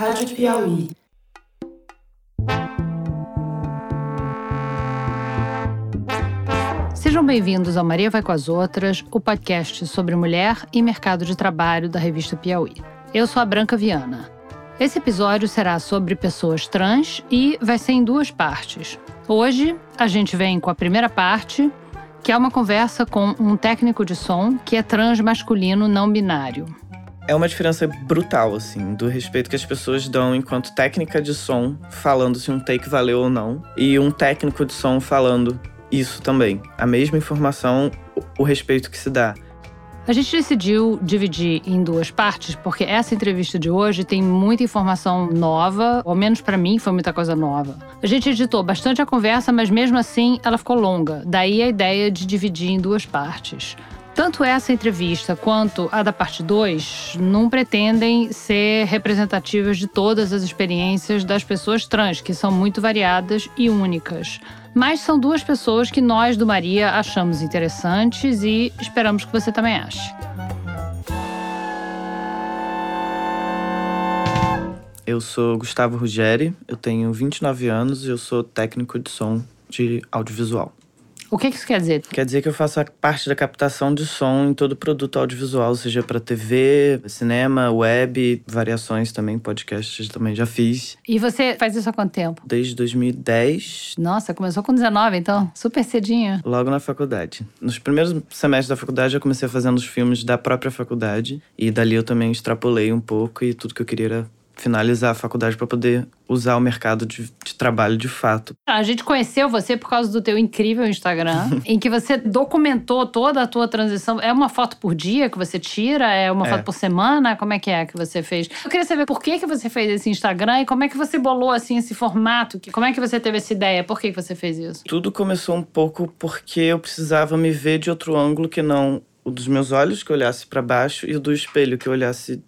Rádio Piauí. Sejam bem-vindos ao Maria Vai com as Outras, o podcast sobre mulher e mercado de trabalho da revista Piauí. Eu sou a Branca Viana. Esse episódio será sobre pessoas trans e vai ser em duas partes. Hoje, a gente vem com a primeira parte, que é uma conversa com um técnico de som que é trans masculino não binário. É uma diferença brutal, assim, do respeito que as pessoas dão enquanto técnica de som, falando se um take valeu ou não, e um técnico de som falando isso também. A mesma informação, o respeito que se dá. A gente decidiu dividir em duas partes, porque essa entrevista de hoje tem muita informação nova, ou menos para mim foi muita coisa nova. A gente editou bastante a conversa, mas mesmo assim ela ficou longa. Daí a ideia de dividir em duas partes. Tanto essa entrevista quanto a da parte 2 não pretendem ser representativas de todas as experiências das pessoas trans, que são muito variadas e únicas. Mas são duas pessoas que nós do Maria achamos interessantes e esperamos que você também ache. Eu sou Gustavo Ruggeri, eu tenho 29 anos e eu sou técnico de som de audiovisual. O que isso quer dizer? Quer dizer que eu faço a parte da captação de som em todo produto audiovisual, seja para TV, cinema, web, variações também, podcasts também já fiz. E você faz isso há quanto tempo? Desde 2010. Nossa, começou com 19, então, super cedinho. Logo na faculdade. Nos primeiros semestres da faculdade eu comecei fazendo os filmes da própria faculdade e dali eu também extrapolei um pouco e tudo que eu queria era finalizar a faculdade para poder usar o mercado de, de, trabalho de fato. A gente conheceu você por causa do teu incrível Instagram, em que você documentou toda a tua transição. É uma foto por dia que você tira? É uma é. foto por semana? Como é que é que você fez? Eu queria saber por que, que você fez esse Instagram e como é que você bolou assim esse formato. Como é que você teve essa ideia? Por que, que você fez isso? Tudo começou um pouco porque eu precisava me ver de outro ângulo que não o dos meus olhos, que eu olhasse para baixo, e o do espelho, que eu olhasse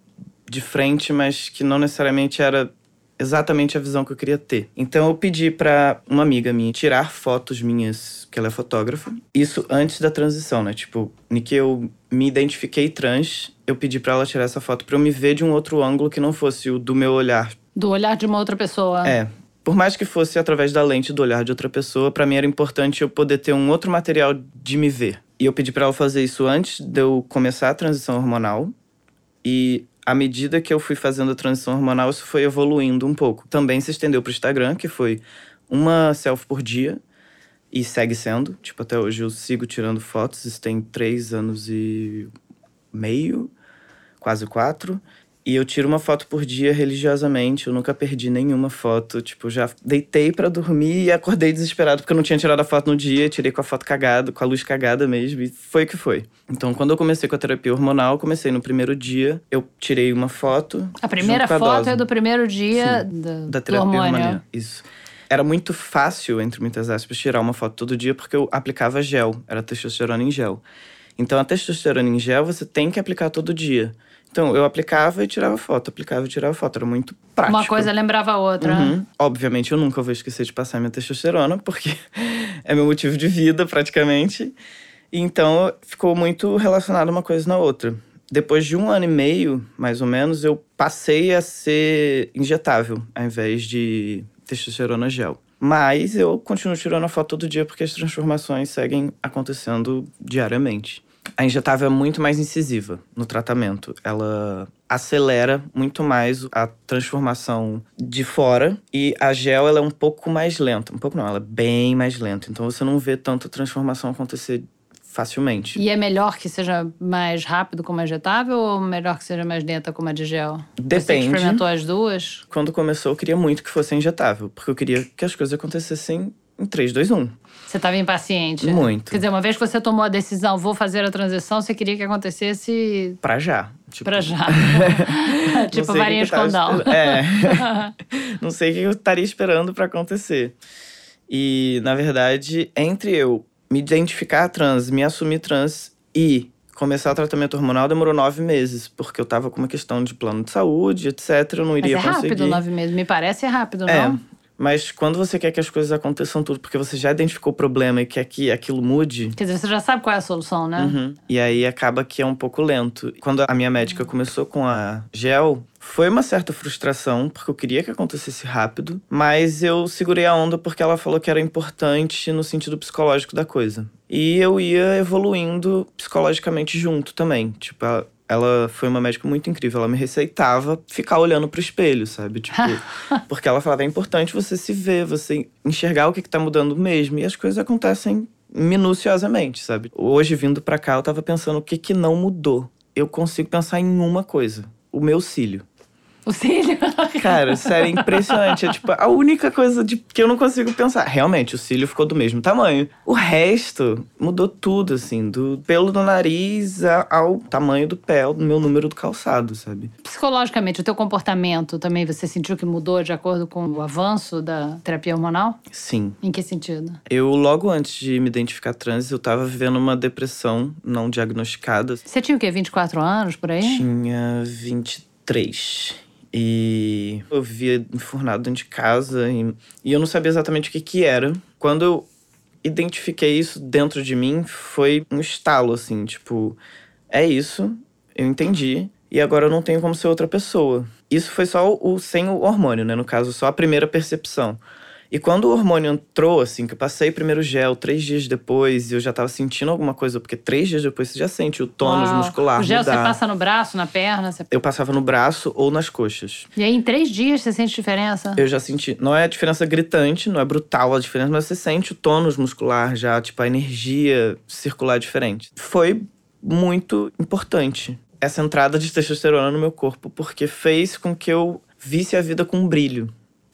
de frente, mas que não necessariamente era exatamente a visão que eu queria ter. Então eu pedi para uma amiga minha tirar fotos minhas, que ela é fotógrafa. Isso antes da transição, né? Tipo, em que eu me identifiquei trans, eu pedi para ela tirar essa foto para eu me ver de um outro ângulo que não fosse o do meu olhar. Do olhar de uma outra pessoa. É. Por mais que fosse através da lente do olhar de outra pessoa, para mim era importante eu poder ter um outro material de me ver. E eu pedi para ela fazer isso antes de eu começar a transição hormonal. E à medida que eu fui fazendo a transição hormonal, isso foi evoluindo um pouco. Também se estendeu para o Instagram, que foi uma selfie por dia. E segue sendo. Tipo, até hoje eu sigo tirando fotos. Isso tem três anos e meio, quase quatro. E eu tiro uma foto por dia religiosamente. Eu nunca perdi nenhuma foto. Tipo, já deitei para dormir e acordei desesperado porque eu não tinha tirado a foto no dia. Tirei com a foto cagada, com a luz cagada mesmo. E foi o que foi. Então, quando eu comecei com a terapia hormonal, comecei no primeiro dia. Eu tirei uma foto. A primeira a foto é do primeiro dia do, da terapia hormonal. Isso. Era muito fácil, entre muitas aspas, tirar uma foto todo dia porque eu aplicava gel. Era testosterona em gel. Então, a testosterona em gel você tem que aplicar todo dia. Então, eu aplicava e tirava foto, aplicava e tirava foto. Era muito prático. Uma coisa lembrava a outra. Uhum. Obviamente, eu nunca vou esquecer de passar minha testosterona, porque é meu motivo de vida, praticamente. Então, ficou muito relacionado uma coisa na outra. Depois de um ano e meio, mais ou menos, eu passei a ser injetável, ao invés de testosterona gel. Mas eu continuo tirando a foto todo dia porque as transformações seguem acontecendo diariamente. A injetável é muito mais incisiva no tratamento. Ela acelera muito mais a transformação de fora e a gel ela é um pouco mais lenta. Um pouco não, ela é bem mais lenta. Então você não vê tanta transformação acontecer facilmente. E é melhor que seja mais rápido como a injetável ou melhor que seja mais lenta como a de gel? Depende. Você experimentou as duas? Quando começou, eu queria muito que fosse injetável, porque eu queria que as coisas acontecessem em 3, 2, 1. Você estava impaciente? Muito. Quer dizer, uma vez que você tomou a decisão, vou fazer a transição, você queria que acontecesse. Pra já. Tipo... Pra já. tipo varinha de condão. É. Não sei o que eu estaria esperando para acontecer. E, na verdade, entre eu me identificar trans, me assumir trans e começar o tratamento hormonal demorou nove meses, porque eu tava com uma questão de plano de saúde, etc. Eu não iria Mas é conseguir. rápido nove meses, me parece rápido, é, não? Mas quando você quer que as coisas aconteçam tudo, porque você já identificou o problema e quer que aquilo mude. Quer dizer, você já sabe qual é a solução, né? Uhum. E aí acaba que é um pouco lento. Quando a minha médica começou com a gel, foi uma certa frustração, porque eu queria que acontecesse rápido, mas eu segurei a onda porque ela falou que era importante no sentido psicológico da coisa. E eu ia evoluindo psicologicamente junto também. Tipo, ela, ela foi uma médica muito incrível. Ela me receitava ficar olhando pro espelho, sabe? Tipo, porque ela falava: é importante você se ver, você enxergar o que, que tá mudando mesmo. E as coisas acontecem minuciosamente, sabe? Hoje, vindo pra cá, eu tava pensando o que, que não mudou. Eu consigo pensar em uma coisa: o meu cílio. O cílio. Cara, sério, é impressionante. É tipo a única coisa de, que eu não consigo pensar. Realmente, o cílio ficou do mesmo tamanho. O resto mudou tudo, assim, do pelo do nariz ao tamanho do pé, do meu número do calçado, sabe? Psicologicamente, o teu comportamento também você sentiu que mudou de acordo com o avanço da terapia hormonal? Sim. Em que sentido? Eu, logo antes de me identificar trans, eu tava vivendo uma depressão não diagnosticada. Você tinha o quê? 24 anos por aí? Tinha 23. E eu vivia enfurnado dentro de casa e, e eu não sabia exatamente o que que era. Quando eu identifiquei isso dentro de mim, foi um estalo, assim, tipo, é isso, eu entendi, e agora eu não tenho como ser outra pessoa. Isso foi só o, sem o hormônio, né? No caso, só a primeira percepção. E quando o hormônio entrou, assim, que eu passei primeiro gel, três dias depois, e eu já tava sentindo alguma coisa, porque três dias depois você já sente o tônus Uau. muscular O gel mudar. você passa no braço, na perna? Você... Eu passava no braço ou nas coxas. E aí, em três dias, você sente diferença? Eu já senti. Não é a diferença gritante, não é brutal a diferença, mas você sente o tônus muscular já, tipo, a energia circular diferente. Foi muito importante essa entrada de testosterona no meu corpo, porque fez com que eu visse a vida com um brilho.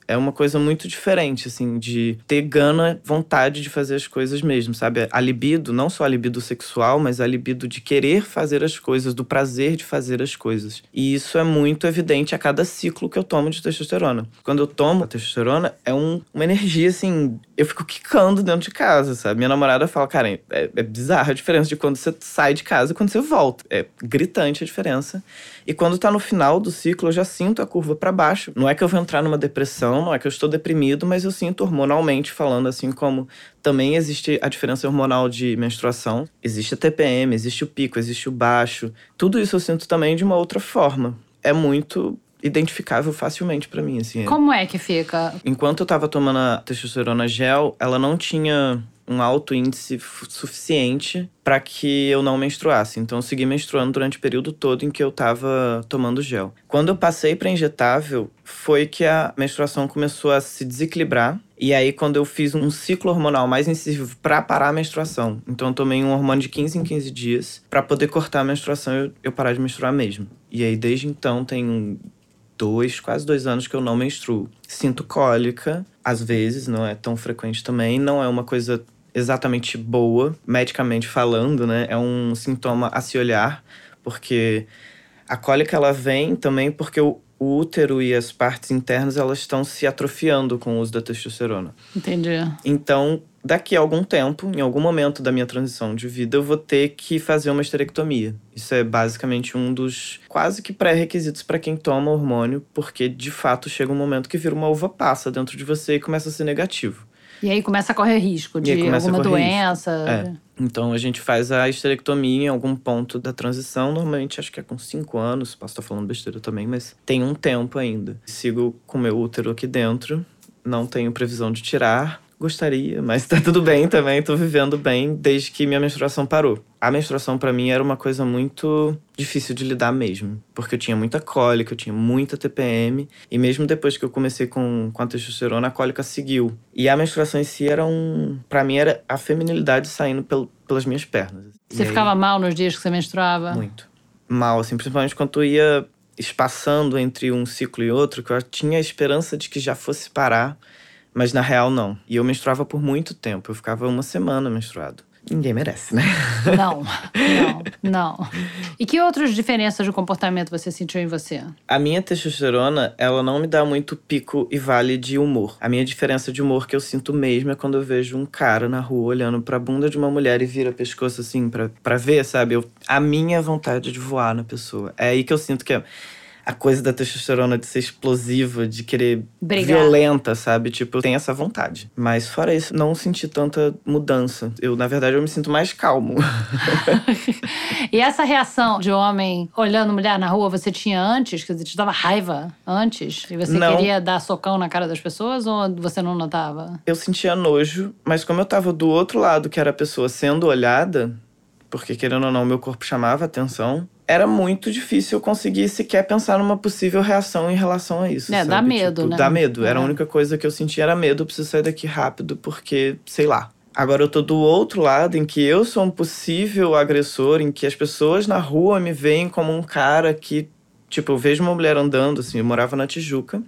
É uma coisa muito diferente, assim, de ter gana, vontade de fazer as coisas mesmo, sabe? A libido, não só a libido sexual, mas a libido de querer fazer as coisas, do prazer de fazer as coisas. E isso é muito evidente a cada ciclo que eu tomo de testosterona. Quando eu tomo a testosterona, é um- uma energia, assim, eu fico quicando dentro de casa, sabe? Minha namorada fala, cara, é, é bizarra a diferença de quando você sai de casa e quando você volta. É gritante a diferença. E quando tá no final do ciclo, eu já sinto a curva para baixo. Não é que eu vou entrar numa depressão, não é que eu estou deprimido, mas eu sinto hormonalmente falando, assim como também existe a diferença hormonal de menstruação. Existe a TPM, existe o pico, existe o baixo. Tudo isso eu sinto também de uma outra forma. É muito identificável facilmente para mim, assim. Como é que fica? Enquanto eu tava tomando a testosterona gel, ela não tinha um alto índice suficiente para que eu não menstruasse. Então eu segui menstruando durante o período todo em que eu tava tomando gel. Quando eu passei para injetável, foi que a menstruação começou a se desequilibrar. E aí quando eu fiz um ciclo hormonal mais incisivo para parar a menstruação. Então eu tomei um hormônio de 15 em 15 dias para poder cortar a menstruação e eu, eu parar de menstruar mesmo. E aí desde então tem dois, quase dois anos que eu não menstruo. Sinto cólica, às vezes, não é tão frequente também. Não é uma coisa exatamente boa, medicamente falando, né? É um sintoma a se olhar, porque a cólica ela vem também porque o o útero e as partes internas elas estão se atrofiando com o uso da testosterona. Entendi. Então, daqui a algum tempo, em algum momento da minha transição de vida, eu vou ter que fazer uma esterectomia. Isso é basicamente um dos quase que pré-requisitos para quem toma hormônio, porque de fato chega um momento que vira uma uva passa dentro de você e começa a ser negativo. E aí começa a correr risco de alguma doença. É. Então a gente faz a esterectomia em algum ponto da transição. Normalmente acho que é com cinco anos. Posso estar falando besteira também, mas tem um tempo ainda. Sigo com meu útero aqui dentro. Não tenho previsão de tirar. Gostaria, mas tá tudo bem também. Tô vivendo bem desde que minha menstruação parou. A menstruação para mim era uma coisa muito difícil de lidar mesmo. Porque eu tinha muita cólica, eu tinha muita TPM. E mesmo depois que eu comecei com, com a testosterona, a cólica seguiu. E a menstruação em si era um. Pra mim era a feminilidade saindo pel, pelas minhas pernas. Você E aí- ficava mal nos dias que você menstruava? muito. Mal, assim, principalmente quando eu ia espaçando entre um ciclo e outro, que eu tinha a esperança de que já fosse parar, mas na real não. E eu menstruava por muito tempo, eu ficava uma semana menstruado. Ninguém merece, né? Não, não, não. E que outras diferenças de comportamento você sentiu em você? A minha testosterona, ela não me dá muito pico e vale de humor. A minha diferença de humor que eu sinto mesmo é quando eu vejo um cara na rua olhando pra bunda de uma mulher e vira pescoço assim pra, pra ver, sabe? Eu, a minha vontade de voar na pessoa. É aí que eu sinto que é. A coisa da testosterona de ser explosiva, de querer Brigar. violenta, sabe? Tipo, eu tenho essa vontade. Mas fora isso, não senti tanta mudança. Eu, na verdade, eu me sinto mais calmo. E essa reação de homem olhando mulher na rua, você tinha antes? Quer dizer, te dava raiva antes? E você Não. queria dar socão na cara das pessoas ou você não notava? eu sentia nojo, mas como eu tava do outro lado, que era a pessoa sendo olhada, porque querendo ou não, meu corpo chamava atenção, era muito difícil eu conseguir sequer pensar numa possível reação em relação a isso. É, sabe? dá medo, Tipo, né? Dá medo. Era É. a única coisa que eu sentia era medo, eu preciso sair daqui rápido, porque, sei lá. Agora eu tô do outro lado, em que eu sou um possível agressor, em que as pessoas na rua me veem como um cara que, tipo, eu vejo uma mulher andando, assim, eu morava na Tijuca.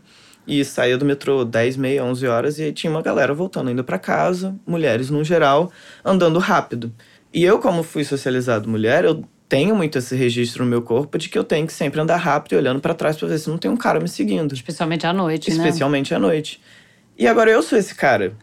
E saía do metrô 10, meia, 11 horas e aí tinha uma galera voltando, indo pra casa, mulheres no geral, andando rápido. E eu, como fui socializado mulher, eu tenho muito esse registro no meu corpo de que eu tenho que sempre andar rápido e olhando pra trás pra ver se não tem um cara me seguindo. Especialmente à noite, né? Especialmente à noite. E agora eu sou esse cara.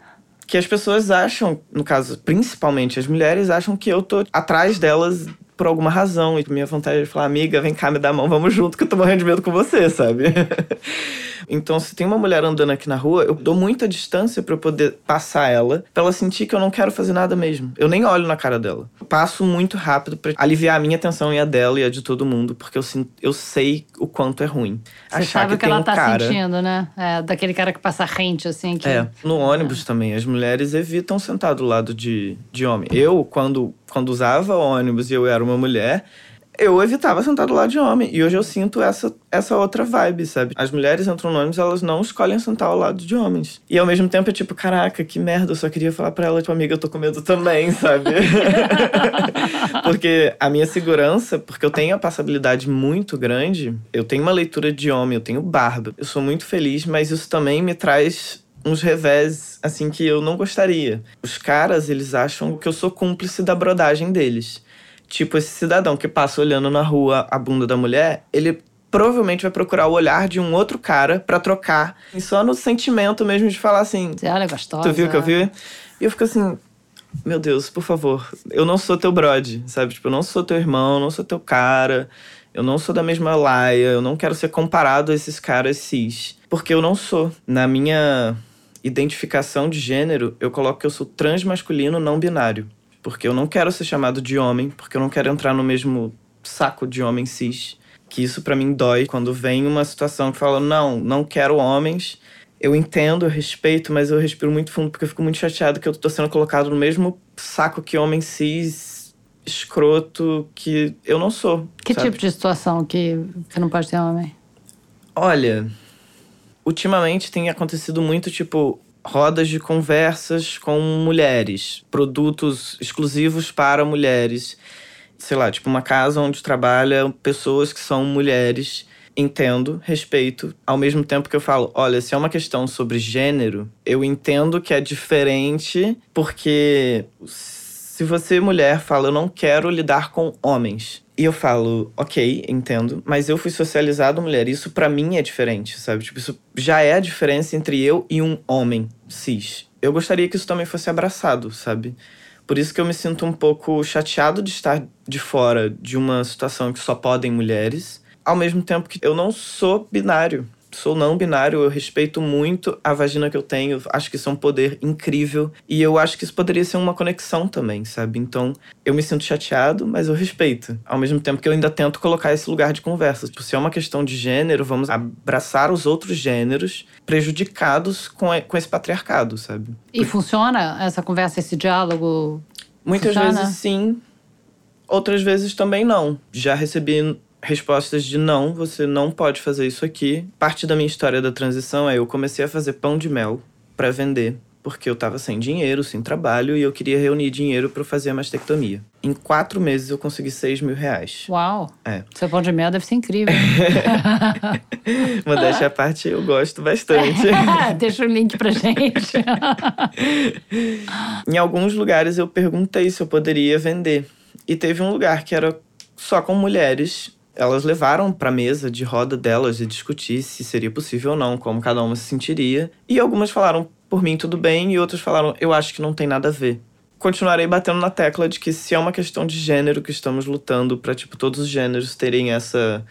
Que as pessoas acham, no caso, principalmente as mulheres, acham que eu tô atrás delas por alguma razão. E minha vontade é falar, amiga, vem cá, me dá a mão, vamos junto, que eu tô morrendo de medo com você, sabe? então, se tem uma mulher andando aqui na rua, eu dou muita distância pra eu poder passar ela, pra ela sentir que eu não quero fazer nada mesmo. Eu nem olho na cara dela. Eu passo muito rápido pra aliviar a minha atenção e a dela e a de todo mundo, porque eu, sinto, eu sei o quanto é ruim. Você sabe o que tem ela um tá cara... sentindo, né? É, daquele cara que passa rente, assim. Que... É, no ônibus também, as mulheres evitam sentar do lado de, de homem. Eu, quando, quando usava ônibus e eu era uma mulher, eu evitava sentar do lado de homem. E hoje eu sinto essa, essa outra vibe, sabe? As mulheres entram no ônibus, elas não escolhem sentar ao lado de homens. E ao mesmo tempo é tipo, caraca, que merda, eu só queria falar pra ela, tipo, amiga, eu tô com medo também, sabe? porque a minha segurança, porque eu tenho a passabilidade muito grande, eu tenho uma leitura de homem, eu tenho barba. Eu sou muito feliz, mas isso também me traz uns revés, assim, que eu não gostaria. Os caras, eles acham que eu sou cúmplice da brodagem deles. Tipo, esse cidadão que passa olhando na rua a bunda da mulher, ele provavelmente vai procurar o olhar de um outro cara pra trocar. E só no sentimento mesmo de falar assim, Você olha gostosa. Tu viu o que eu vi? E eu fico assim, meu Deus, por favor, eu não sou teu brode, sabe? Tipo, eu não sou teu irmão, eu não sou teu cara, eu não sou da mesma laia, eu não quero ser comparado a esses caras cis. Porque eu não sou. Na minha identificação de gênero, eu coloco que eu sou transmasculino não binário. Porque eu não quero ser chamado de homem, porque eu não quero entrar no mesmo saco de homem cis. Que isso pra mim dói quando vem uma situação que fala: não, não quero homens. Eu entendo, eu respeito, mas eu respiro muito fundo porque eu fico muito chateado que eu tô sendo colocado no mesmo saco que homem cis, escroto, que eu não sou. Que sabe? tipo de situação que, que não pode ter homem? Olha, ultimamente tem acontecido muito, tipo, rodas de conversas com mulheres, produtos exclusivos para mulheres. Sei lá, tipo, uma casa onde trabalham pessoas que são mulheres. Entendo, respeito, ao mesmo tempo que eu falo, olha, se é uma questão sobre gênero, eu entendo que é diferente, porque se você, mulher, fala, eu não quero lidar com homens. E eu falo, ok, entendo, mas eu fui socializado mulher, isso pra mim é diferente, sabe? Tipo, isso já é a diferença entre eu e um homem cis. Eu gostaria que isso também fosse abraçado, sabe? Por isso que eu me sinto um pouco chateado de estar de fora de uma situação que só podem mulheres, ao mesmo tempo que eu não sou binário. Sou não binário, eu respeito muito a vagina que eu tenho, acho que isso é um poder incrível e eu acho que isso poderia ser uma conexão também, sabe? Então, eu me sinto chateado, mas eu respeito. Ao mesmo tempo que eu ainda tento colocar esse lugar de conversa. Tipo, se é uma questão de gênero, vamos abraçar os outros gêneros prejudicados com, com esse patriarcado, sabe? E funciona essa conversa, esse diálogo? Muitas Funciona? vezes sim, outras vezes também não. Já recebi respostas de não, você não pode fazer isso aqui. Parte da minha história da transição é eu comecei a fazer pão de mel para vender, porque eu tava sem dinheiro, sem trabalho e eu queria reunir dinheiro para fazer a mastectomia. Em quatro meses eu consegui seis mil reais. Uau! É. Seu pão de mel deve ser incrível. Modéstia à parte, eu gosto bastante. Deixa o link pra gente. Em alguns lugares eu perguntei se eu poderia vender. E teve um lugar que era só com mulheres. Elas levaram pra mesa de roda delas e discutir se seria possível ou não, como cada uma se sentiria. E algumas falaram, por mim tudo bem, e outras falaram, eu acho que não tem nada a ver. Continuarei batendo na tecla de que se é uma questão de gênero que estamos lutando pra, tipo, todos os gêneros terem essa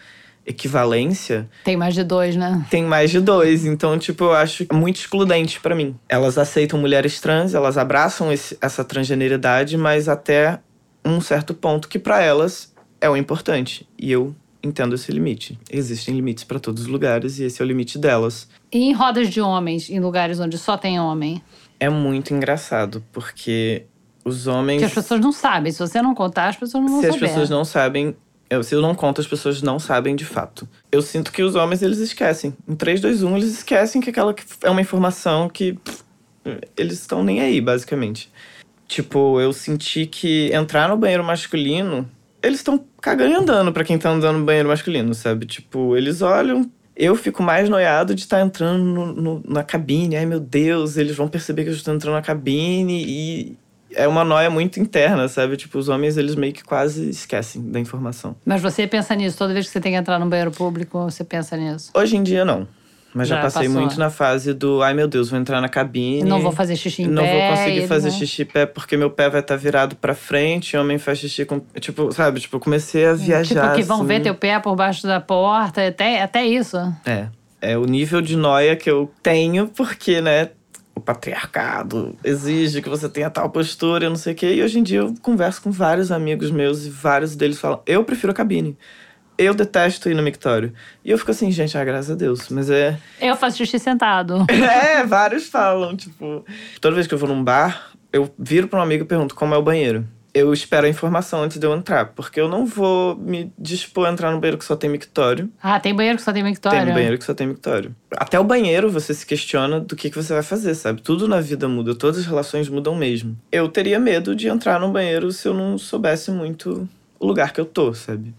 equivalência. Tem mais de dois, né? Tem mais de dois. Então, tipo, eu acho muito excludente para mim. Elas aceitam mulheres trans, elas abraçam esse, essa transgeneridade, mas até um certo ponto que para elas é o importante. E eu entendo esse limite. Existem limites para todos os lugares e esse é o limite delas. E em rodas de homens, em lugares onde só tem homem? É muito engraçado, porque os homens. Que as pessoas não sabem. Se você não contar, as pessoas não vão Se saber. as pessoas não sabem, eu, se eu não conto, as pessoas não sabem de fato. Eu sinto que os homens, eles esquecem. Em 3, 2, 1, eles esquecem que aquela é uma informação que pff, eles estão nem aí, basicamente. Tipo, eu senti que entrar no banheiro masculino, eles estão cagando e andando pra quem tá andando no banheiro masculino, sabe? Tipo, eles olham. Eu fico mais noiado de estar entrando no- no- na cabine. Ai, meu Deus, eles vão perceber que eu estou entrando na cabine e é uma noia muito interna, sabe? Tipo, os homens, eles meio que quase esquecem da informação. Mas você pensa nisso. Toda vez que você tem que entrar no banheiro público, você pensa nisso. Hoje em dia, não. Mas já, Já passei passou. muito na fase do ai meu Deus, vou entrar na cabine. Não vou fazer xixi em Não pé. vou conseguir e fazer não- xixi em pé porque meu pé vai estar virado pra frente. Homem faz xixi com. Tipo, sabe? Tipo, comecei a viajar. Tipo, que vão assim. ver teu pé por baixo da porta. Até, até isso. É. É o nível de noia que eu tenho, porque, né? O patriarcado exige que você tenha tal postura, eu não sei o quê. E hoje em dia eu converso com vários amigos meus e vários deles falam: eu prefiro a cabine. Eu detesto ir no mictório. E eu fico assim, gente, ah, graças a Deus. Mas é. Eu faço xixi sentado. É, vários falam, tipo. Toda vez que eu vou num bar, eu viro pra um amigo e pergunto como é o banheiro. Eu espero a informação antes de eu entrar, porque eu não vou me dispor a entrar no banheiro que só tem mictório. Ah, tem banheiro que só tem mictório? Tem banheiro que só tem mictório. Até o banheiro você se questiona do que, que você vai fazer, sabe? Tudo na vida muda, todas as relações mudam mesmo. Eu teria medo de entrar num banheiro se eu não soubesse muito o lugar que eu tô, sabe?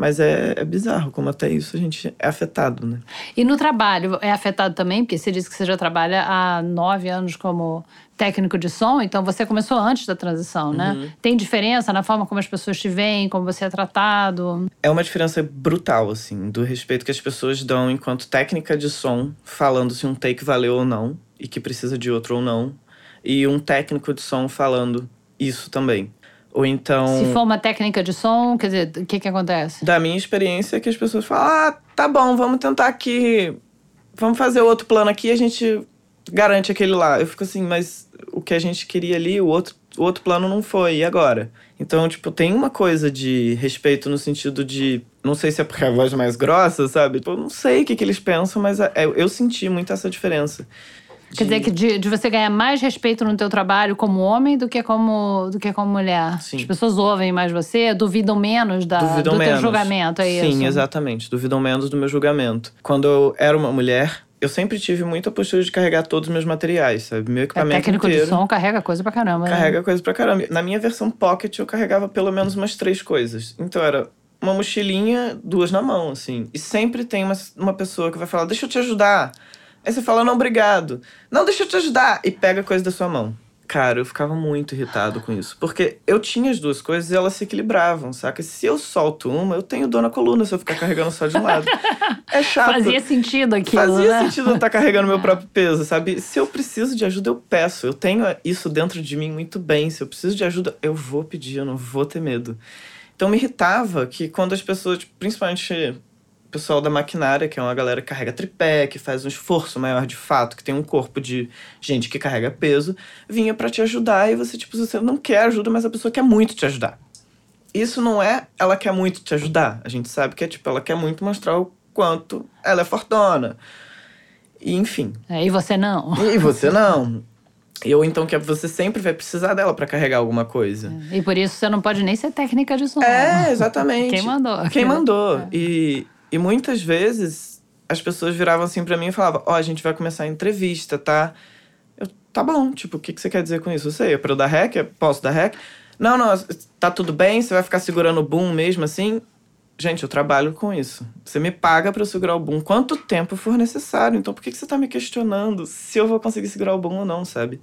Mas é, é bizarro como até isso a gente é afetado, né? E no trabalho é afetado também? Porque você disse que você já trabalha há nove anos como técnico de som, então você começou antes da transição, né? Uhum. Tem diferença na forma como as pessoas te veem, como você é tratado? É uma diferença brutal, assim, do respeito que as pessoas dão enquanto técnica de som, falando se um take valeu ou não, e que precisa de outro ou não, e um técnico de som falando isso também. Ou então. Se for uma técnica de som, quer dizer, o que que acontece? Da minha experiência, é que as pessoas falam: ah, tá bom, vamos tentar aqui. Vamos fazer outro plano aqui e a gente garante aquele lá. Eu fico assim, mas o que a gente queria ali, o outro, o outro plano não foi, e agora? Então, tipo, tem uma coisa de respeito no sentido de. Não sei se é porque a voz é mais grossa, sabe? Tipo, eu não sei o que, que eles pensam, mas é- eu senti muito essa diferença. Quer dizer, que de, de você ganhar mais respeito no teu trabalho como homem do que como, do que como mulher. Sim. As pessoas ouvem mais você, duvidam menos da, Duvidam do menos. teu julgamento, é isso? Sim, exatamente. Duvidam menos do meu julgamento. Quando eu era uma mulher, eu sempre tive muita postura de carregar todos os meus materiais, sabe? Meu É, equipamento técnico inteiro. de som carrega coisa pra caramba, né? Carrega coisa pra caramba. Na minha versão Pocket, eu carregava pelo menos umas três coisas. Então era uma mochilinha, duas na mão, assim. E sempre tem uma, uma pessoa que vai falar, deixa eu te ajudar. Aí você fala, não, obrigado. Não, deixa eu te ajudar. E pega a coisa da sua mão. Cara, eu ficava muito irritado com isso. Porque eu tinha as duas coisas e elas se equilibravam, saca? Se eu solto uma, eu tenho dor na coluna se eu ficar carregando só de um lado. É chato. Fazia sentido aquilo, Fazia né? sentido eu estar carregando meu próprio peso, sabe? Se eu preciso de ajuda, eu peço. Eu tenho isso dentro de mim muito bem. Se eu preciso de ajuda, eu vou pedir, eu não vou ter medo. Então me irritava que quando as pessoas, tipo, principalmente pessoal da maquinária, que é uma galera que carrega tripé, que faz um esforço maior de fato, que tem um corpo de gente que carrega peso, vinha pra te ajudar e você, tipo, você não quer ajuda, mas a pessoa quer muito te ajudar. Isso não é ela quer muito te ajudar. A gente sabe que é tipo, ela quer muito mostrar o quanto ela é fortona. E, enfim. É, e você não. E você não. Ou então que você sempre vai precisar dela pra carregar alguma coisa. E por isso você não pode nem ser técnica de som. É, exatamente. Quem mandou? Quem mandou. É. E, e muitas vezes as pessoas viravam assim pra mim e falavam: Ó, a gente vai começar a entrevista, tá? Eu, tá bom, tipo, o que, que você quer dizer com isso? Eu sei, é pra eu dar rec? Posso dar rec? Não, não, tá tudo bem, você vai ficar segurando o boom mesmo assim? Gente, eu trabalho com isso. Você me paga pra eu segurar o boom quanto tempo for necessário. Então por que, que você tá me questionando se eu vou conseguir segurar o boom ou não, sabe?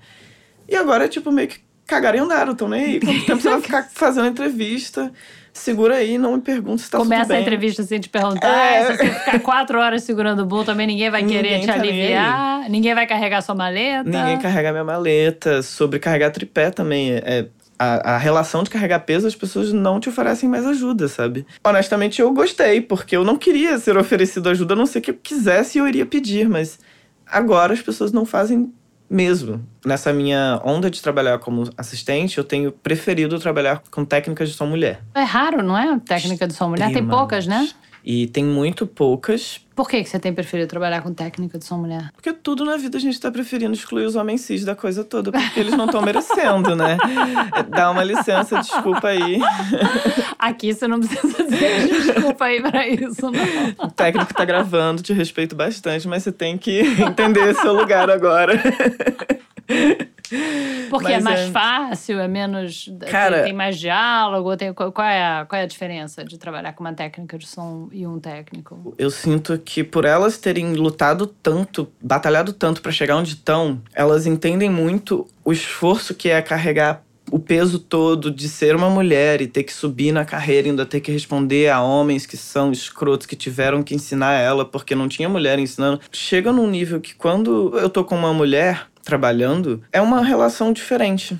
E agora é tipo meio que cagaram e andaram, tão nem aí. Quanto tempo você vai ficar fazendo entrevista? Segura aí, não me pergunta se tá tudo Começa bem. a entrevista sem te perguntar. É. Se você ficar quatro horas segurando o bull, também ninguém vai querer Ninguém te tá nem aliviar. Ninguém vai carregar sua maleta. Ninguém carrega minha maleta. Sobre carregar tripé também. É, a, a, relação de carregar peso, as pessoas não te oferecem mais ajuda, sabe? Honestamente, eu gostei, porque eu não queria ser oferecido ajuda, a não ser que eu quisesse e eu iria pedir, mas agora as pessoas não fazem mesmo. Nessa minha onda de trabalhar como assistente, eu tenho preferido trabalhar com técnicas de som mulher. É raro, não é? Técnica de som mulher? Tem poucas, né? E tem muito poucas. Por que você tem preferido trabalhar com técnica de som mulher? Porque tudo na vida a gente tá preferindo excluir os homens cis da coisa toda, porque eles não estão merecendo, né? Dá uma licença, desculpa aí. Aqui você não precisa dizer desculpa aí pra isso, não. O técnico tá gravando, te respeito bastante, mas você tem que entender seu lugar agora. Porque é Mas é mais é... fácil, é menos. Cara, tem, tem mais diálogo? Tem, qual, é a, qual é a diferença de trabalhar com uma técnica de som e um técnico? Eu sinto que por elas terem lutado tanto, batalhado tanto para chegar onde estão, elas entendem muito o esforço que é carregar o peso todo de ser uma mulher e ter que subir na carreira, ainda ter que responder a homens que são escrotos, que tiveram que ensinar ela porque não tinha mulher ensinando. Chega num nível que quando eu tô com uma mulher, trabalhando, é uma relação diferente.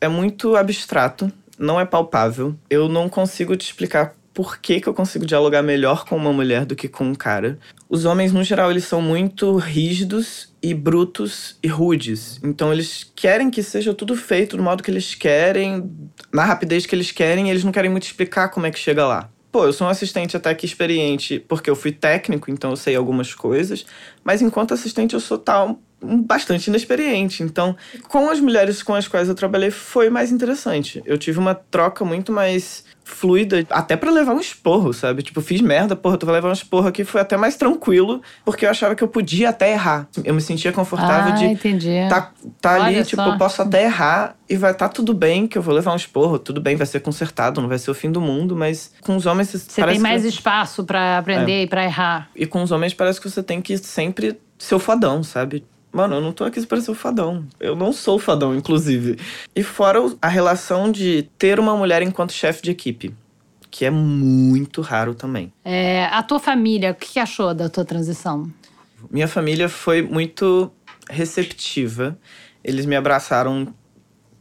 É muito abstrato, não é palpável. Eu não consigo te explicar por que, que eu consigo dialogar melhor com uma mulher do que com um cara. Os homens, no geral, eles são muito rígidos e brutos e rudes. Então, eles querem que seja tudo feito do modo que eles querem, na rapidez que eles querem, e eles não querem muito explicar como é que chega lá. Pô, eu sou um assistente até que experiente, porque eu fui técnico, então eu sei algumas coisas, mas enquanto assistente eu sou tal bastante inexperiente. Então, com as mulheres com as quais eu trabalhei foi mais interessante. Eu tive uma troca muito mais fluida, até para levar um esporro, sabe? Tipo, fiz merda, porra, tu vai levar um esporro aqui, foi até mais tranquilo, porque eu achava que eu podia até errar. Eu me sentia confortável ah, de entendi. tá, tá ali, tipo, eu posso até errar e vai tá tudo bem, que eu vou levar um esporro, tudo bem, vai ser consertado, não vai ser o fim do mundo, mas com os homens você tem mais que... espaço para aprender é. e para errar. E com os homens parece que você tem que sempre ser o fodão, sabe? Mano, eu não tô aqui para ser o fadão. Eu não sou o fadão, inclusive. E fora a relação de ter uma mulher enquanto chefe de equipe, que é muito raro também. É, a tua família, o que achou da tua transição? Minha família foi muito receptiva. Eles me abraçaram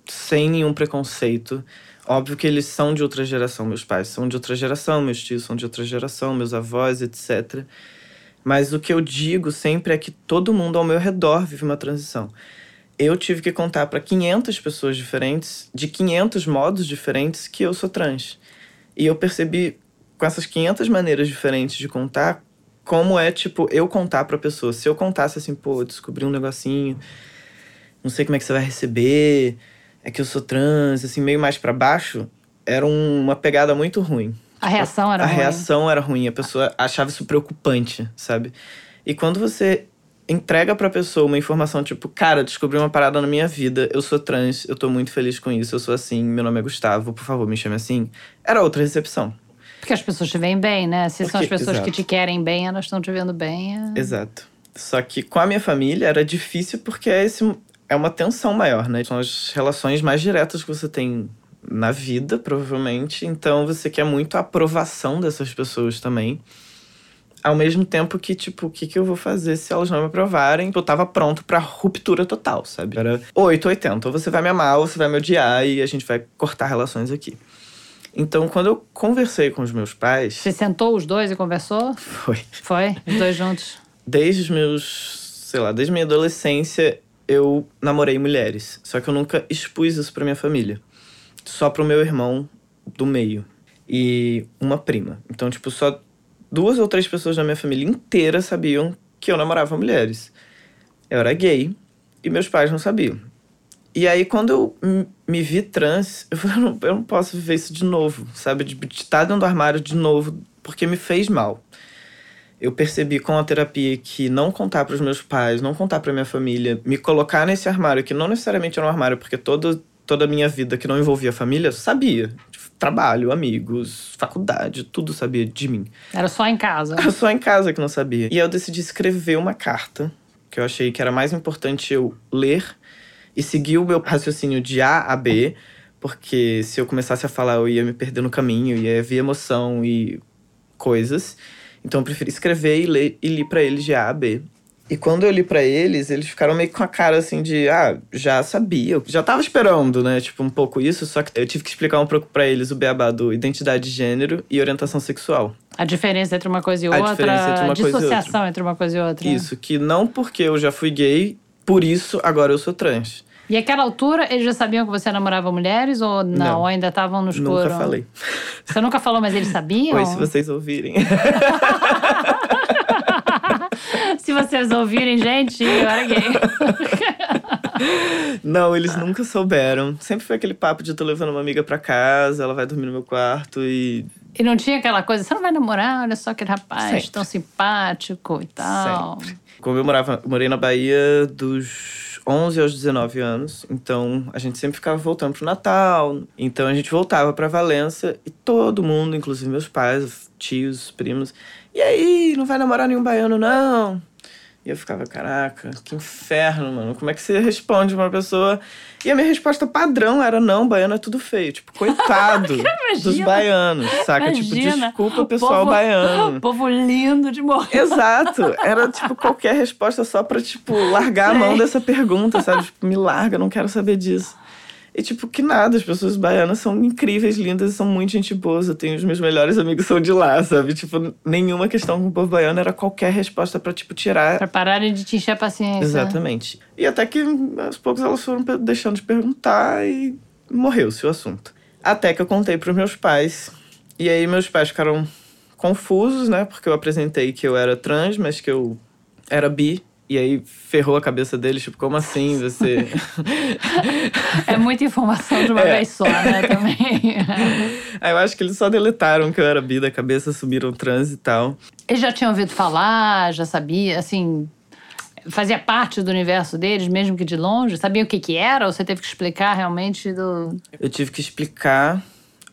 sem nenhum preconceito. Óbvio que eles são de outra geração, meus pais são de outra geração, meus tios são de outra geração, meus avós, etc. Mas o que eu digo sempre é que todo mundo ao meu redor vive uma transição. Eu tive que contar para 500 pessoas diferentes, de 500 modos diferentes, que eu sou trans. E eu percebi com essas 500 maneiras diferentes de contar, como é, tipo, eu contar pra pessoa. Se eu contasse assim, pô, descobri um negocinho, não sei como é que você vai receber, é que eu sou trans, assim, meio mais para baixo, era uma pegada muito ruim. A reação era a, ruim. A reação era ruim, a pessoa achava isso preocupante, sabe? E quando você entrega pra pessoa uma informação tipo, cara, descobri uma parada na minha vida, eu sou trans, eu tô muito feliz com isso, eu sou assim, meu nome é Gustavo, por favor, me chame assim. Era outra recepção. Porque as pessoas te veem bem, né? Se Porque, são as pessoas exato. que te querem bem, elas estão te vendo bem. É... Exato. Só que com a minha família era difícil porque é, esse, é uma tensão maior, né? São as relações mais diretas que você tem na vida, provavelmente. Então você quer muito a aprovação dessas pessoas também. Ao mesmo tempo que, tipo, o que, que eu vou fazer se elas não me aprovarem? Eu tava pronto pra ruptura total, sabe? Era 880. Ou você vai me amar, ou você vai me odiar e a gente vai cortar relações aqui. Então, quando eu conversei com os meus pais. Você sentou os dois e conversou? Foi. Foi? Os dois juntos? Desde os meus. sei lá, desde minha adolescência, eu namorei mulheres. Só que eu nunca expus isso pra minha família só pro meu irmão do meio e uma prima. Então, tipo, só duas ou três pessoas da minha família inteira sabiam que eu namorava mulheres. Eu era gay e meus pais não sabiam. E aí, quando eu me vi trans, eu falei, eu não, eu não posso viver isso de novo, sabe? De, de estar dentro do armário de novo, porque me fez mal. Eu percebi com a terapia que não contar para os meus pais, não contar para minha família, me colocar nesse armário, que não necessariamente era um armário, porque todo, toda a minha vida que não envolvia família, sabia. Trabalho, amigos, faculdade, tudo sabia de mim. Era só em casa. Era só em casa que não sabia. E eu decidi escrever uma carta, que eu achei que era mais importante eu ler e seguir o meu raciocínio de A a B, porque se eu começasse a falar, eu ia me perder no caminho, ia ver emoção e coisas. Então eu preferi escrever e ler e li para eles de A a B. E quando eu li para eles, eles ficaram meio com a cara assim de, ah, já sabia, já tava esperando, né? Tipo, um pouco isso, só que eu tive que explicar um pouco para eles o beabá do identidade de gênero e orientação sexual. A diferença entre uma coisa e A outra, diferença entre uma coisa e dissociação entre uma coisa e outra. Isso, que não porque eu já fui gay, por isso agora eu sou trans. E àquela altura, eles já sabiam que você namorava mulheres ou não? Não. Ou ainda estavam no escuro? Nunca falei. Você nunca falou, mas eles sabiam? Oi, se vocês ouvirem. Se vocês ouvirem, gente, eu era gay. Não, eles nunca souberam. Sempre foi aquele papo de eu tô levando uma amiga pra casa, ela vai dormir no meu quarto e. E não tinha aquela coisa, você não vai namorar, olha só aquele rapaz Sempre. tão simpático e tal. Sempre. Como eu morava, morei na Bahia dos 11 aos 19 anos, então a gente sempre ficava voltando pro Natal. Então a gente voltava pra Valença e todo mundo, inclusive meus pais, tios, primos, e aí, não vai namorar nenhum baiano, não? E eu ficava, caraca, que inferno, mano. Como é que você responde uma pessoa? E a minha resposta padrão era: não, baiano é tudo feio. Tipo, coitado dos baianos, saca? Tipo, Imagina, desculpa, o pessoal povo- baiano. Povo lindo de morrer. Exato. Era, tipo, qualquer resposta só pra, tipo, largar a mão dessa pergunta, sabe? Tipo, me larga, não quero saber disso. E, tipo, que nada, as pessoas baianas são incríveis, lindas são muito gente boa. Eu tenho os meus melhores amigos são de lá, sabe? Tipo, nenhuma questão com o povo baiano era qualquer resposta pra, tipo, tirar. Pra pararem de te encher a paciência. Exatamente. E até que, aos poucos, elas foram deixando de perguntar e morreu-se o assunto. Até que eu contei pros meus pais. E aí, meus pais ficaram confusos, né? Porque eu apresentei que eu era trans, mas que eu era bi. E aí ferrou a cabeça deles, tipo, como assim você. É muita informação de uma É. vez só, né? Também. aí eu acho que eles só deletaram que eu era bi da cabeça, subiram trans e tal. Eles já tinham ouvido falar, já sabia, assim. Fazia parte do universo deles, mesmo que de longe? Sabia o que que era? Ou você teve que explicar realmente do. Eu tive que explicar.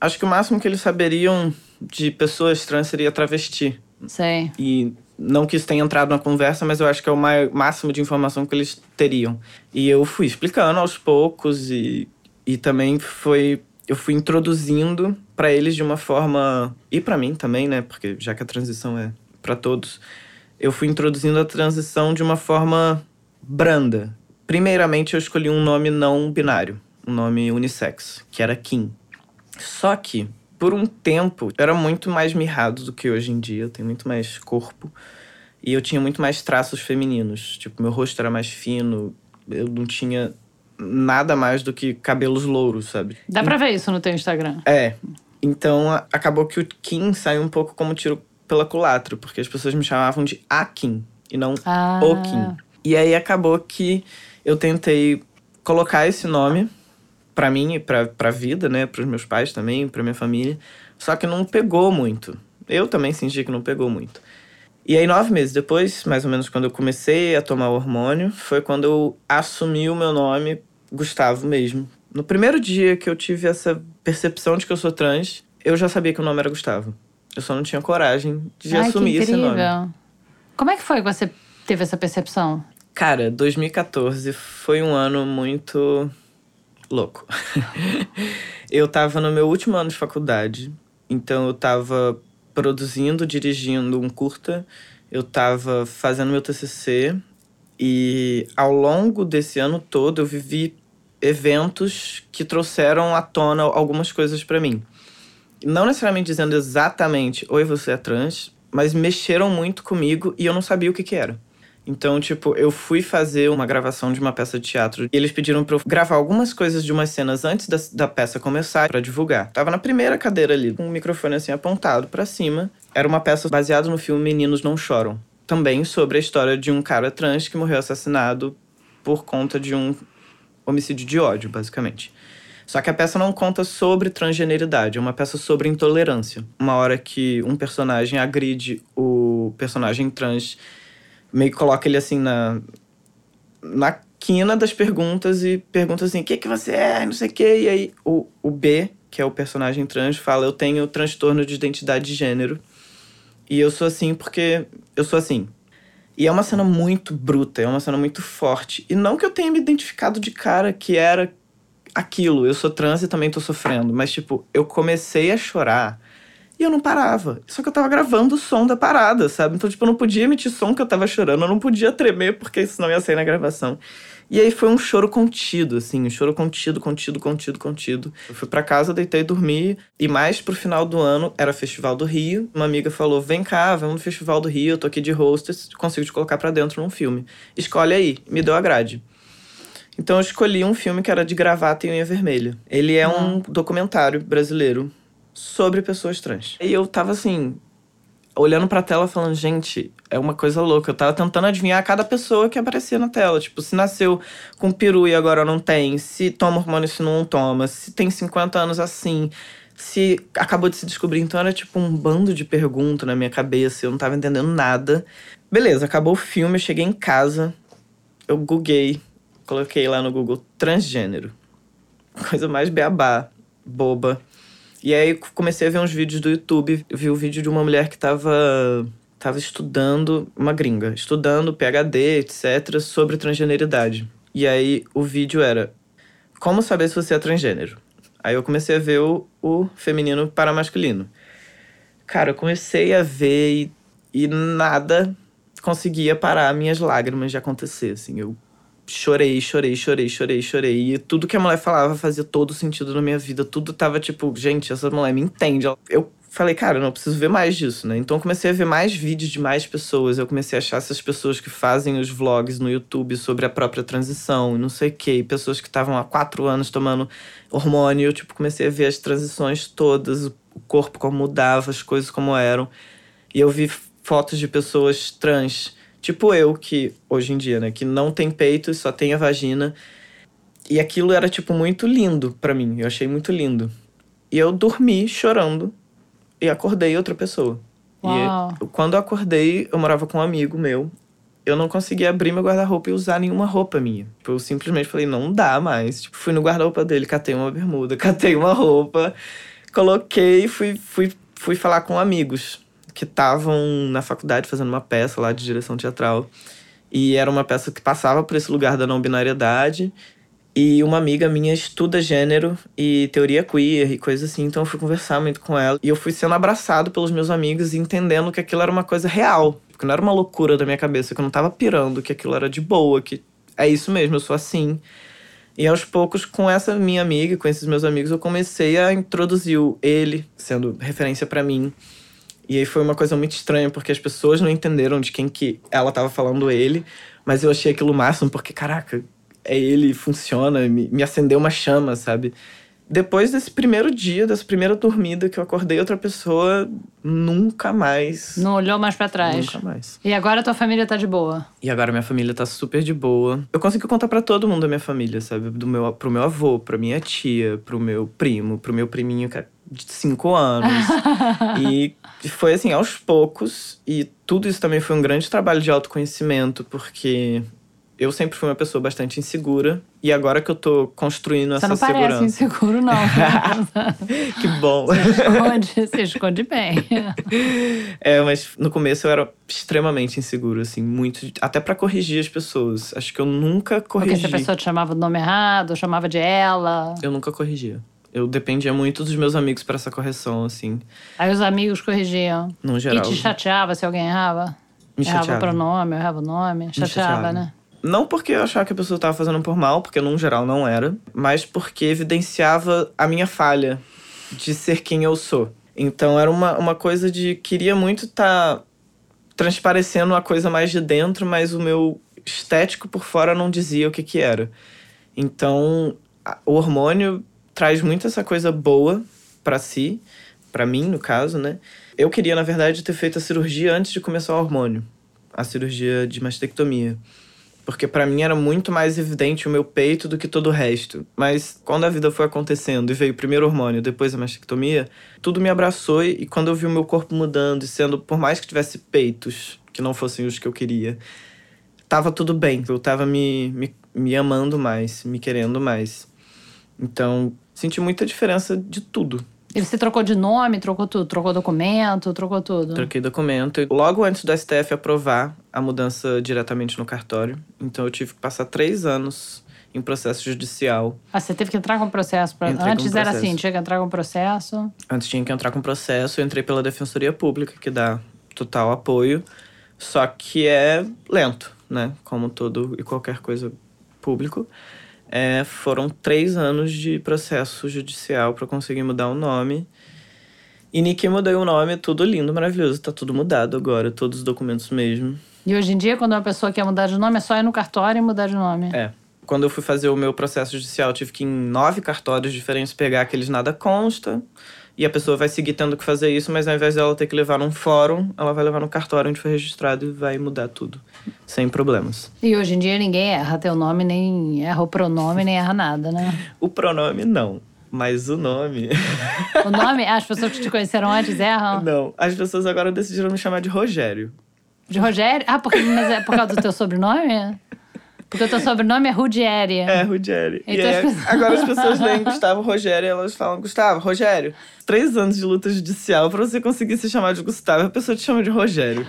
Acho que o máximo que eles saberiam de pessoas trans seria travesti. Sei. E não que isso tenha entrado na conversa, mas eu acho que é o mai- máximo de informação que eles teriam. E eu fui explicando aos poucos e, e também foi eu fui introduzindo para eles de uma forma e para mim também, né, porque já que a transição é para todos, eu fui introduzindo a transição de uma forma branda. Primeiramente eu escolhi um nome não binário, um nome unissex, que era Kim. Só que por um tempo, eu era muito mais mirrado do que hoje em dia. Eu tenho muito mais corpo. E eu tinha muito mais traços femininos. Tipo, meu rosto era mais fino. Eu não tinha nada mais do que cabelos louros, sabe? Dá pra ver isso no teu Instagram. É. Então, acabou que o Kim saiu um pouco como tiro pela culatra. Porque as pessoas me chamavam de a Kim. E não Ah. o Kim. E aí, acabou que eu tentei colocar esse nome pra mim e pra, pra vida, né? Pros meus pais também, pra minha família. Só que não pegou muito. Eu também senti que não pegou muito. E aí, nove meses depois, mais ou menos quando eu comecei a tomar o hormônio, foi quando eu assumi o meu nome, Gustavo mesmo. No primeiro dia que eu tive essa percepção de que eu sou trans, eu já sabia que o nome era Gustavo. Eu só não tinha coragem de Ai, assumir esse nome. Como é que foi que você teve essa percepção? Cara, 2014 foi um ano muito louco. eu tava no meu último ano de faculdade, então eu tava produzindo, dirigindo um curta, eu tava fazendo meu TCC e ao longo desse ano todo eu vivi eventos que trouxeram à tona algumas coisas pra mim. Não necessariamente dizendo exatamente, oi, você é trans, mas mexeram muito comigo e eu não sabia o que que era. Então, tipo, eu fui fazer uma gravação de uma peça de teatro e eles pediram pra eu gravar algumas coisas de umas cenas antes da, da peça começar pra divulgar. Tava na primeira cadeira ali, com o microfone assim apontado pra cima. Era uma peça baseada no filme Meninos Não Choram. Também sobre a história de um cara trans que morreu assassinado por conta de um homicídio de ódio, basicamente. Só que a peça não conta sobre transgeneridade, é uma peça sobre intolerância. Uma hora que um personagem agride o personagem trans, meio que coloca ele assim na, na quina das perguntas e pergunta assim: o que, que você é? Não sei o quê. E aí o, o B, que é o personagem trans, fala: eu tenho transtorno de identidade de gênero. E eu sou assim porque eu sou assim. E é uma cena muito bruta, é uma cena muito forte. E não que eu tenha me identificado de cara que era aquilo, eu sou trans e também tô sofrendo. Mas, tipo, eu comecei a chorar E eu não parava. Só que eu tava gravando o som da parada, sabe? Então, tipo, eu não podia emitir som que eu tava chorando, eu não podia tremer, porque senão ia sair na gravação. E aí foi um choro contido, assim, um choro contido, contido, contido, contido. Eu fui para casa, deitei e dormi. E mais pro final do ano era Festival do Rio. Uma amiga falou: vem cá, vamos no Festival do Rio, eu tô aqui de hostess, consigo te colocar para dentro num filme. Escolhe aí. Me deu a grade. Então eu escolhi um filme que era de gravata e unha vermelha. Ele é um documentário brasileiro sobre pessoas trans. E eu tava assim, olhando pra tela falando, gente, é uma coisa louca. Eu tava tentando adivinhar cada pessoa que aparecia na tela. Tipo, se nasceu com peru e agora não tem, se toma hormônio se não toma, se tem 50 anos assim, se acabou de se descobrir. Então era tipo um bando de perguntas na minha cabeça, eu não tava entendendo nada. Beleza, acabou o filme, eu cheguei em casa, eu googlei, coloquei lá no Google transgênero. Coisa mais beabá, boba. E aí comecei a ver uns vídeos do YouTube, vi o vídeo de uma mulher que tava tava estudando, uma gringa, estudando PhD, etc, sobre transgeneridade. E aí o vídeo era como saber se você é transgênero. Aí eu comecei a ver o, o feminino para masculino. Cara, eu comecei a ver e, e nada conseguia parar minhas lágrimas de acontecer, assim. Eu chorei, chorei, chorei, chorei, chorei. E tudo que a mulher falava fazia todo sentido na minha vida. Tudo tava tipo, gente, essa mulher me entende. Eu falei, cara, não preciso ver mais disso, né? Então comecei a ver mais vídeos de mais pessoas. Eu comecei a achar essas pessoas que fazem os vlogs no YouTube sobre a própria transição, não sei o quê. Pessoas que estavam há quatro anos tomando hormônio. Eu, tipo, comecei a ver as transições todas, o corpo como mudava, as coisas como eram. E eu vi fotos de pessoas trans Tipo eu, que hoje em dia, né? Que não tem peito, só tem a vagina. E aquilo era, tipo, muito lindo para mim. Eu achei muito lindo. E eu dormi chorando e acordei outra pessoa. Uau. E quando eu acordei, eu morava com um amigo meu. Eu não conseguia abrir meu guarda-roupa e usar nenhuma roupa minha. Tipo, eu simplesmente falei, não dá mais. Tipo, fui no guarda-roupa dele, catei uma bermuda, catei uma roupa, coloquei e fui, fui, fui falar com amigos que estavam na faculdade fazendo uma peça lá de direção teatral. E era uma peça que passava por esse lugar da não binariedade. E uma amiga minha estuda gênero e teoria queer e coisas assim, então eu fui conversar muito com ela. E eu fui sendo abraçado pelos meus amigos e entendendo que aquilo era uma coisa real. Que não era uma loucura da minha cabeça, que eu não tava pirando, que aquilo era de boa, que é isso mesmo, eu sou assim. E aos poucos, com essa minha amiga, com esses meus amigos, eu comecei a introduzir ele, sendo referência para mim, e aí foi uma coisa muito estranha, porque as pessoas não entenderam de quem que ela tava falando ele. Mas eu achei aquilo máximo, porque, caraca, é ele, funciona, me, me acendeu uma chama, sabe? Depois desse primeiro dia, dessa primeira dormida que eu acordei outra pessoa, nunca mais. Não olhou mais para trás. Nunca mais. E agora tua família tá de boa? E agora minha família tá super de boa. Eu consegui contar para todo mundo da minha família, sabe? Do meu, pro meu avô, pra minha tia, pro meu primo, pro meu priminho que é de cinco anos. e foi assim, aos poucos. E tudo isso também foi um grande trabalho de autoconhecimento, porque eu sempre fui uma pessoa bastante insegura. E agora que eu tô construindo Você essa não segurança. parece inseguro, não. que bom. Você esconde, você esconde bem. É, mas no começo eu era extremamente inseguro, assim, muito. Até para corrigir as pessoas. Acho que eu nunca corrigi. Porque se a pessoa te chamava do nome errado, chamava de ela. Eu nunca corrigia. Eu dependia muito dos meus amigos para essa correção, assim, Aí os amigos corrigiam. no E geral. te chateava se alguém errava? Me errava o chateava. pronome, errava o nome. Chateava, chateava. né? Não porque eu achava que a pessoa estava fazendo por mal, porque no geral não era, mas porque evidenciava a minha falha de ser quem eu sou. Então era uma, uma coisa de queria muito estar transparecendo a coisa mais de dentro, mas o meu estético por fora não dizia o que que era. Então a- o hormônio traz muito essa coisa boa para si, para mim no caso, né? Eu queria na verdade ter feito a cirurgia antes de começar o hormônio, a cirurgia de mastectomia. Porque pra mim era muito mais evidente o meu peito do que todo o resto. Mas quando a vida foi acontecendo e veio primeiro o hormônio, depois a mastectomia, tudo me abraçou e quando eu vi o meu corpo mudando e sendo, por mais que tivesse peitos que não fossem os que eu queria, tava tudo bem. Eu tava me, me, me amando mais, me querendo mais. Então, senti muita diferença de tudo. E você trocou de nome, trocou tudo, trocou documento, trocou tudo. Troquei documento. E Logo antes do STF aprovar a mudança diretamente no cartório. Então eu tive que passar três anos em processo judicial. Ah, você teve que entrar com processo. Pra... Entrei Antes era processo. assim, tinha que entrar com processo. Antes tinha que entrar com processo, eu entrei pela Defensoria Pública, que dá total apoio, só que é lento, né? Como todo e qualquer coisa público. É, foram três anos de processo judicial para conseguir mudar o nome. E Nick mudei o nome, tudo lindo, maravilhoso. Tá tudo mudado agora, todos os documentos mesmo. E hoje em dia, quando uma pessoa quer mudar de nome, é só ir no cartório e mudar de nome. É. Quando eu fui fazer o meu processo judicial, eu tive que ir em nove cartórios diferentes pegar aqueles nada consta. E a pessoa vai seguir tendo que fazer isso, mas ao invés dela ter que levar num fórum, ela vai levar no cartório onde foi registrado e vai mudar tudo, sem problemas. E hoje em dia ninguém erra teu nome, nem erra o pronome, nem erra nada, né? O pronome não, mas o nome. O nome, as pessoas que te conheceram antes erram. não. As pessoas agora decidiram me chamar de Rogério. De Rogério? Ah, porque, mas é por causa do teu sobrenome? Porque o teu sobrenome é Rudieri. É, e Então as pessoas- agora as pessoas leem Gustavo Rogério e elas falam, Gustavo, Rogério. Três anos de luta judicial pra você conseguir se chamar de Gustavo, a pessoa te chama de Rogério.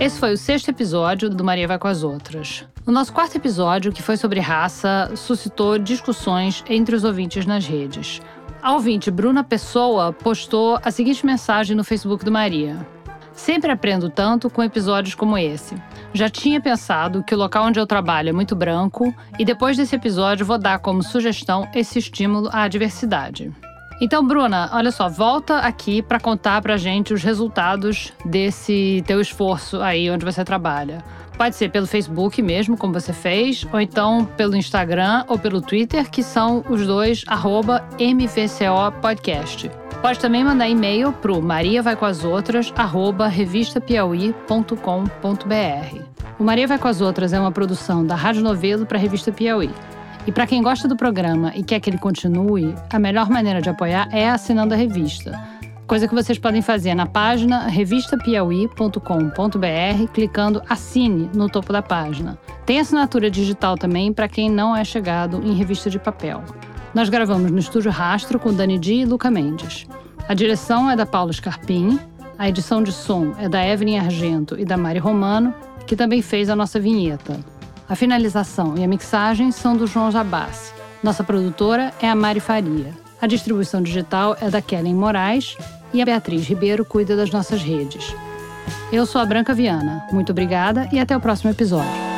Esse foi o sexto episódio do Maria Vai com as Outras. O nosso quarto episódio, que foi sobre raça, suscitou discussões entre os ouvintes nas redes. A ouvinte Bruna Pessoa postou a seguinte mensagem no Facebook do Maria. Sempre aprendo tanto com episódios como esse. Já tinha pensado que o local onde eu trabalho é muito branco e depois desse episódio vou dar como sugestão esse estímulo à diversidade. Então, Bruna, olha só, volta aqui para contar pra gente os resultados desse teu esforço aí onde você trabalha. Pode ser pelo Facebook mesmo, como você fez, ou então pelo Instagram ou pelo Twitter, que são os dois arroba MVCO Podcast. Pode também mandar e-mail pro Maria Vai com as Outras, arroba revistapiauí.com.br. O Maria Vai com as Outras é uma produção da Rádio Novelo para a Revista Piauí. E para quem gosta do programa e quer que ele continue, a melhor maneira de apoiar é assinando a revista. Coisa que vocês podem fazer na página revistapiauí.com.br, clicando Assine no topo da página. Tem assinatura digital também para quem não é chegado em revista de papel. Nós gravamos no Estúdio Rastro com Dani Di e Luca Mendes. A direção é da Paula Scarpim, a edição de som é da Evelyn Argento e da Mari Romano, que também fez a nossa vinheta. A finalização e a mixagem são do João Jabassi. Nossa produtora é a Mari Faria. A distribuição digital é da Kellen Moraes e a Beatriz Ribeiro cuida das nossas redes. Eu sou a Branca Viana. Muito obrigada e até o próximo episódio.